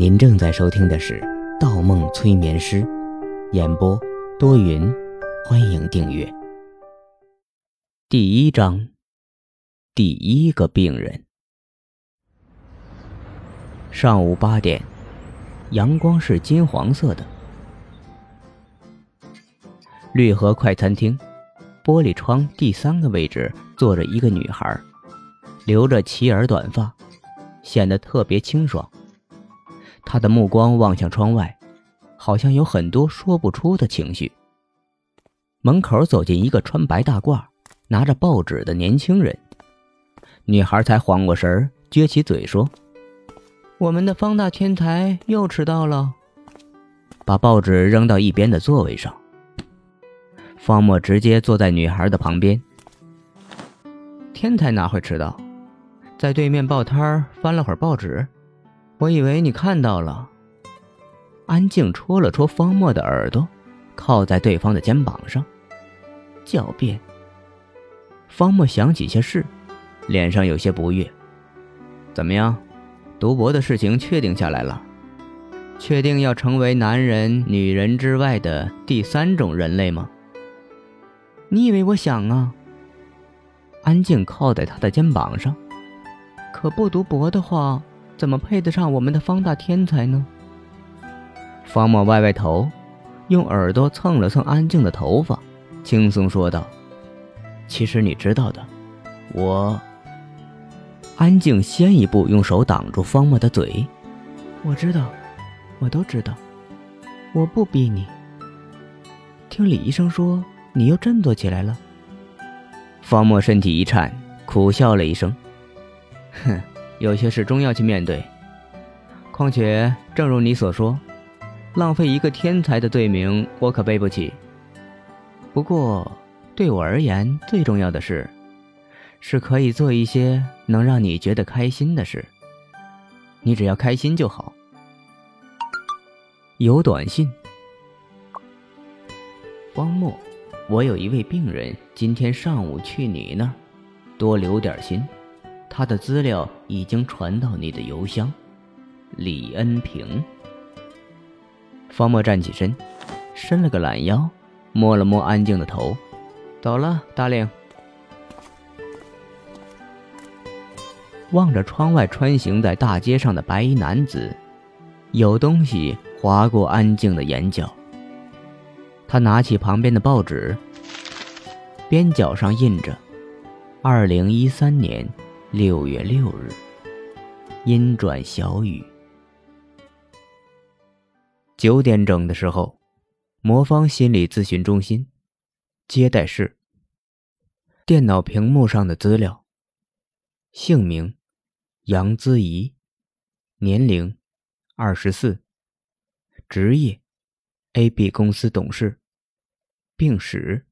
您正在收听的是《盗梦催眠师》，演播多云，欢迎订阅。第一章，第一个病人。上午八点，阳光是金黄色的。绿河快餐厅，玻璃窗第三个位置坐着一个女孩，留着齐耳短发，显得特别清爽。他的目光望向窗外，好像有很多说不出的情绪。门口走进一个穿白大褂、拿着报纸的年轻人，女孩才缓过神儿，撅起嘴说：“我们的方大天才又迟到了。”把报纸扔到一边的座位上。方墨直接坐在女孩的旁边。天才哪会迟到？在对面报摊翻了会儿报纸。我以为你看到了。安静戳了戳方墨的耳朵，靠在对方的肩膀上，狡辩。方墨想起些事，脸上有些不悦。怎么样，读博的事情确定下来了？确定要成为男人、女人之外的第三种人类吗？你以为我想啊？安静靠在他的肩膀上。可不读博的话，怎么配得上我们的方大天才呢？方墨歪歪头，用耳朵蹭了蹭安静的头发，轻松说道：“其实你知道的，我……”安静先一步用手挡住方墨的嘴：“我知道，我都知道，我不逼你。听李医生说。”你又振作起来了。方墨身体一颤，苦笑了一声：“哼，有些事终要去面对。况且，正如你所说，浪费一个天才的罪名，我可背不起。不过，对我而言，最重要的是，是可以做一些能让你觉得开心的事。你只要开心就好。”有短信。汪墨。我有一位病人，今天上午去你那儿，多留点心。他的资料已经传到你的邮箱。李恩平。方墨站起身，伸了个懒腰，摸了摸安静的头，走了，大令。望着窗外穿行在大街上的白衣男子，有东西划过安静的眼角。他拿起旁边的报纸，边角上印着“二零一三年六月六日，阴转小雨”。九点整的时候，魔方心理咨询中心接待室。电脑屏幕上的资料：姓名杨姿怡，年龄二十四，职业 AB 公司董事。病史，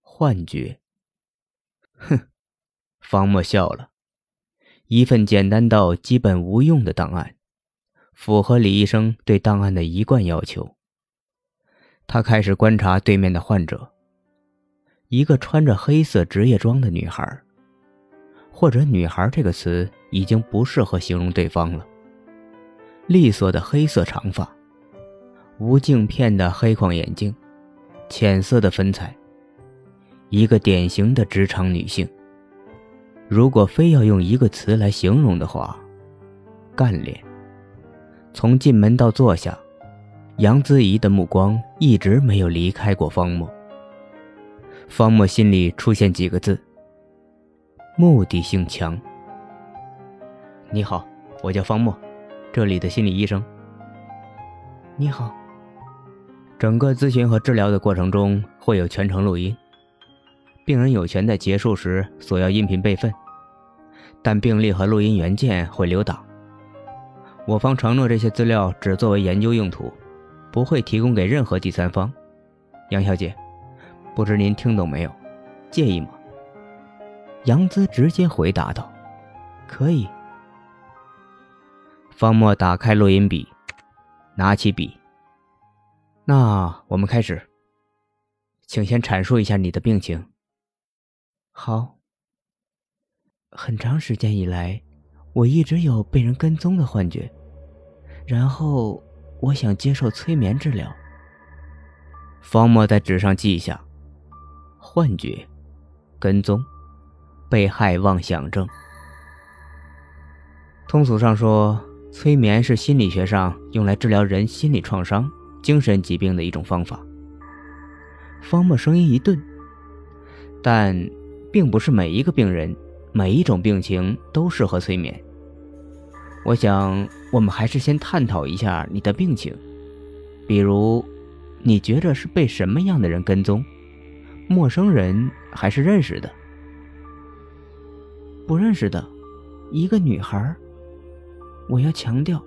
幻觉。哼，方墨笑了。一份简单到基本无用的档案，符合李医生对档案的一贯要求。他开始观察对面的患者，一个穿着黑色职业装的女孩，或者“女孩”这个词已经不适合形容对方了。利索的黑色长发，无镜片的黑框眼镜。浅色的粉彩，一个典型的职场女性。如果非要用一个词来形容的话，干练。从进门到坐下，杨姿怡的目光一直没有离开过方墨。方墨心里出现几个字：目的性强。你好，我叫方墨，这里的心理医生。你好。整个咨询和治疗的过程中会有全程录音，病人有权在结束时索要音频备份，但病历和录音原件会留档。我方承诺这些资料只作为研究用途，不会提供给任何第三方。杨小姐，不知您听懂没有？介意吗？杨姿直接回答道：“可以。”方墨打开录音笔，拿起笔。那我们开始，请先阐述一下你的病情。好。很长时间以来，我一直有被人跟踪的幻觉，然后我想接受催眠治疗。方墨在纸上记下：幻觉、跟踪、被害妄想症。通俗上说，催眠是心理学上用来治疗人心理创伤、精神疾病的一种方法。方墨声音一顿，但并不是每一个病人、每一种病情都适合催眠。我想，我们还是先探讨一下你的病情，比如，你觉着是被什么样的人跟踪？陌生人还是认识的？不认识的，一个女孩。我要强调，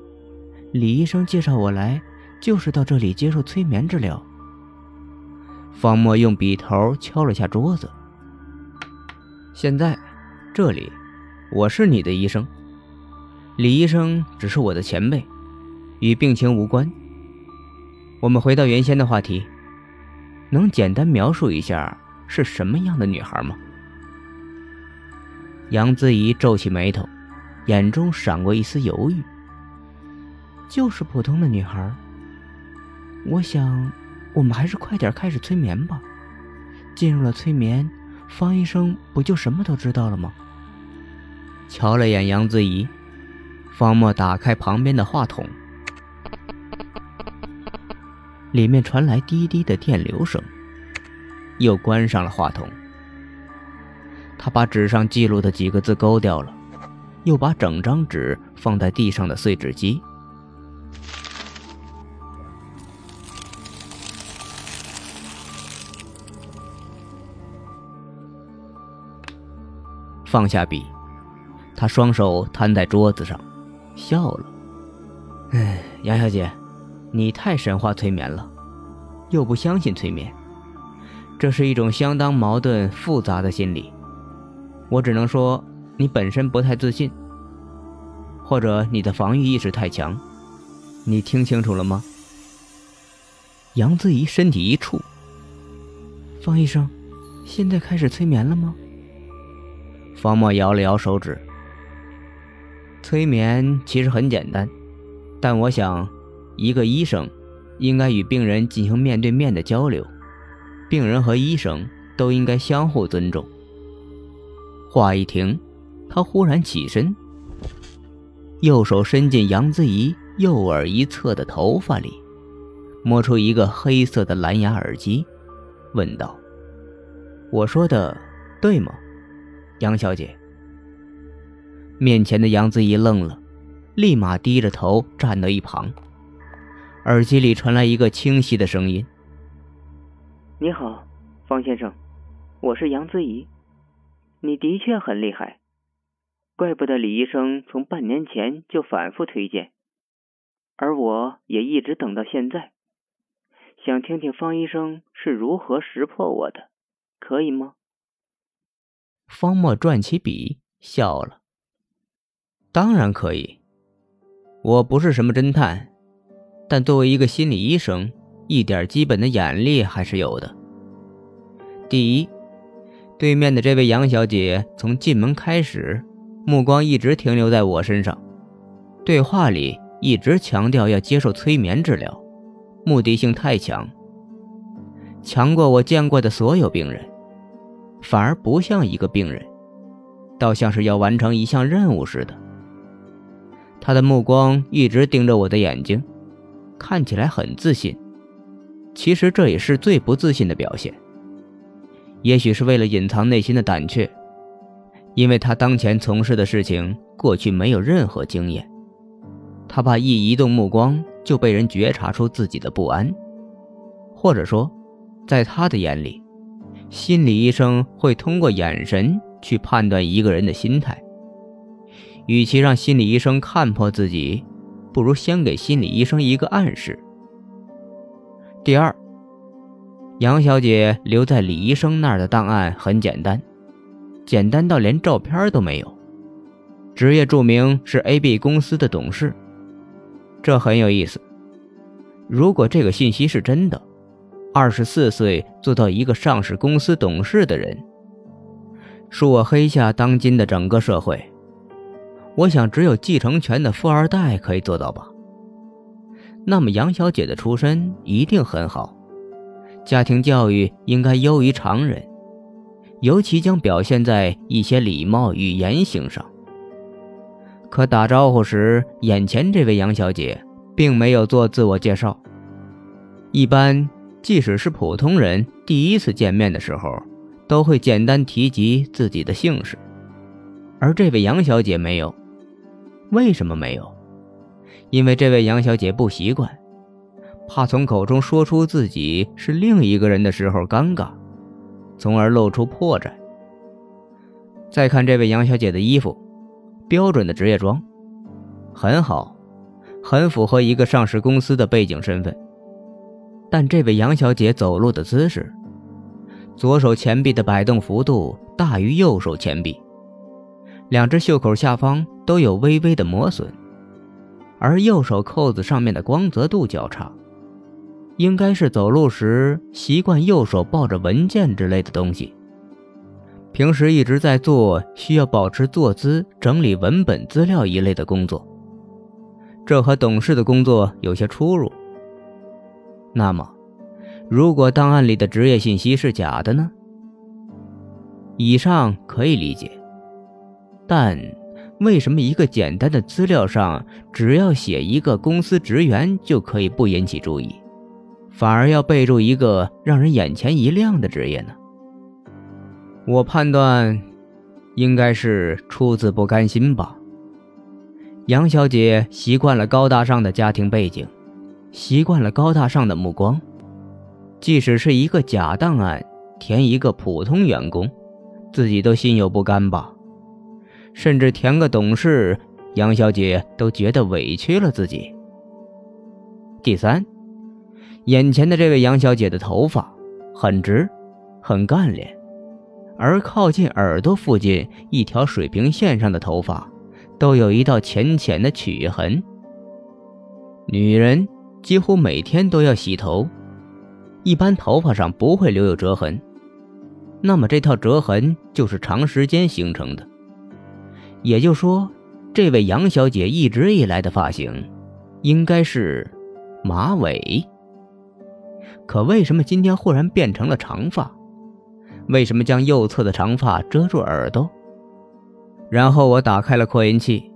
李医生介绍我来，就是到这里接受催眠治疗。方墨用笔头敲了下桌子。现在，这里，我是你的医生，李医生只是我的前辈，与病情无关。我们回到原先的话题，能简单描述一下是什么样的女孩吗？杨子怡皱起眉头。眼中闪过一丝犹豫。就是普通的女孩。我想，我们还是快点开始催眠吧。进入了催眠，方医生不就什么都知道了吗？瞧了眼杨子怡，方墨打开旁边的话筒，里面传来滴滴的电流声，又关上了话筒。他把纸上记录的几个字勾掉了。又把整张纸放在地上的碎纸机，放下笔，他双手摊在桌子上，笑了。哎，杨小姐，你太神话催眠了，又不相信催眠，这是一种相当矛盾复杂的心理。我只能说。你本身不太自信，或者你的防御意识太强，你听清楚了吗？杨子怡身体一触，方医生，现在开始催眠了吗？方墨摇了摇手指。催眠其实很简单，但我想，一个医生应该与病人进行面对面的交流，病人和医生都应该相互尊重。话一停。他忽然起身，右手伸进杨子怡右耳一侧的头发里，摸出一个黑色的蓝牙耳机，问道：“我说的对吗，杨小姐？”面前的杨子怡愣了，立马低着头站到一旁。耳机里传来一个清晰的声音：“你好，方先生，我是杨子怡，你的确很厉害。”怪不得李医生从半年前就反复推荐，而我也一直等到现在，想听听方医生是如何识破我的，可以吗？方墨转起笔笑了，当然可以。我不是什么侦探，但作为一个心理医生，一点基本的眼力还是有的。第一，对面的这位杨小姐从进门开始。目光一直停留在我身上，对话里一直强调要接受催眠治疗，目的性太强，强过我见过的所有病人，反而不像一个病人，倒像是要完成一项任务似的。他的目光一直盯着我的眼睛，看起来很自信，其实这也是最不自信的表现。也许是为了隐藏内心的胆怯。因为他当前从事的事情，过去没有任何经验，他怕一移动目光就被人觉察出自己的不安，或者说，在他的眼里，心理医生会通过眼神去判断一个人的心态。与其让心理医生看破自己，不如先给心理医生一个暗示。第二，杨小姐留在李医生那儿的档案很简单。简单到连照片都没有，职业注明是 AB 公司的董事，这很有意思。如果这个信息是真的，二十四岁做到一个上市公司董事的人，恕我黑下当今的整个社会，我想只有继承权的富二代可以做到吧。那么杨小姐的出身一定很好，家庭教育应该优于常人，尤其将表现在一些礼貌与言行上。可打招呼时，眼前这位杨小姐并没有做自我介绍。一般，即使是普通人，第一次见面的时候，都会简单提及自己的姓氏，而这位杨小姐没有。为什么没有？因为这位杨小姐不习惯，怕从口中说出自己是另一个人的时候尴尬，从而露出破绽。再看这位杨小姐的衣服。标准的职业装，很好，很符合一个上市公司的背景身份。但这位杨小姐走路的姿势，左手前臂的摆动幅度大于右手前臂，两只袖口下方都有微微的磨损，而右手扣子上面的光泽度较差，应该是走路时习惯右手抱着文件之类的东西。平时一直在做需要保持坐姿、整理文本资料一类的工作，这和董事的工作有些出入。那么，如果档案里的职业信息是假的呢？以上可以理解，但为什么一个简单的资料上只要写一个公司职员就可以不引起注意，反而要备注一个让人眼前一亮的职业呢？我判断，应该是出自不甘心吧。杨小姐习惯了高大上的家庭背景，习惯了高大上的目光，即使是一个假档案填一个普通员工，自己都心有不甘吧。甚至填个董事，杨小姐都觉得委屈了自己。第三，眼前的这位杨小姐的头发很直，很干练。而靠近耳朵附近一条水平线上的头发，都有一道浅浅的曲痕。女人几乎每天都要洗头，一般头发上不会留有折痕，那么这套折痕就是长时间形成的。也就说，这位杨小姐一直以来的发型，应该是马尾。可为什么今天忽然变成了长发？为什么将右侧的长发遮住耳朵？然后我打开了扩音器，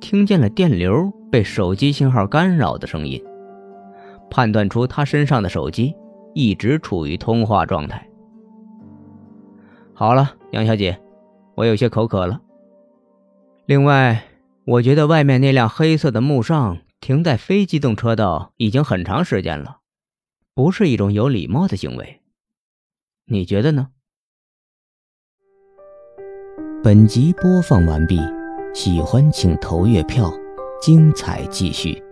听见了电流被手机信号干扰的声音，判断出他身上的手机一直处于通话状态。好了，杨小姐，我有些口渴了。另外，我觉得外面那辆黑色的慕尚停在非机动车道已经很长时间了，不是一种有礼貌的行为。你觉得呢？本集播放完毕，喜欢请投月票，精彩继续。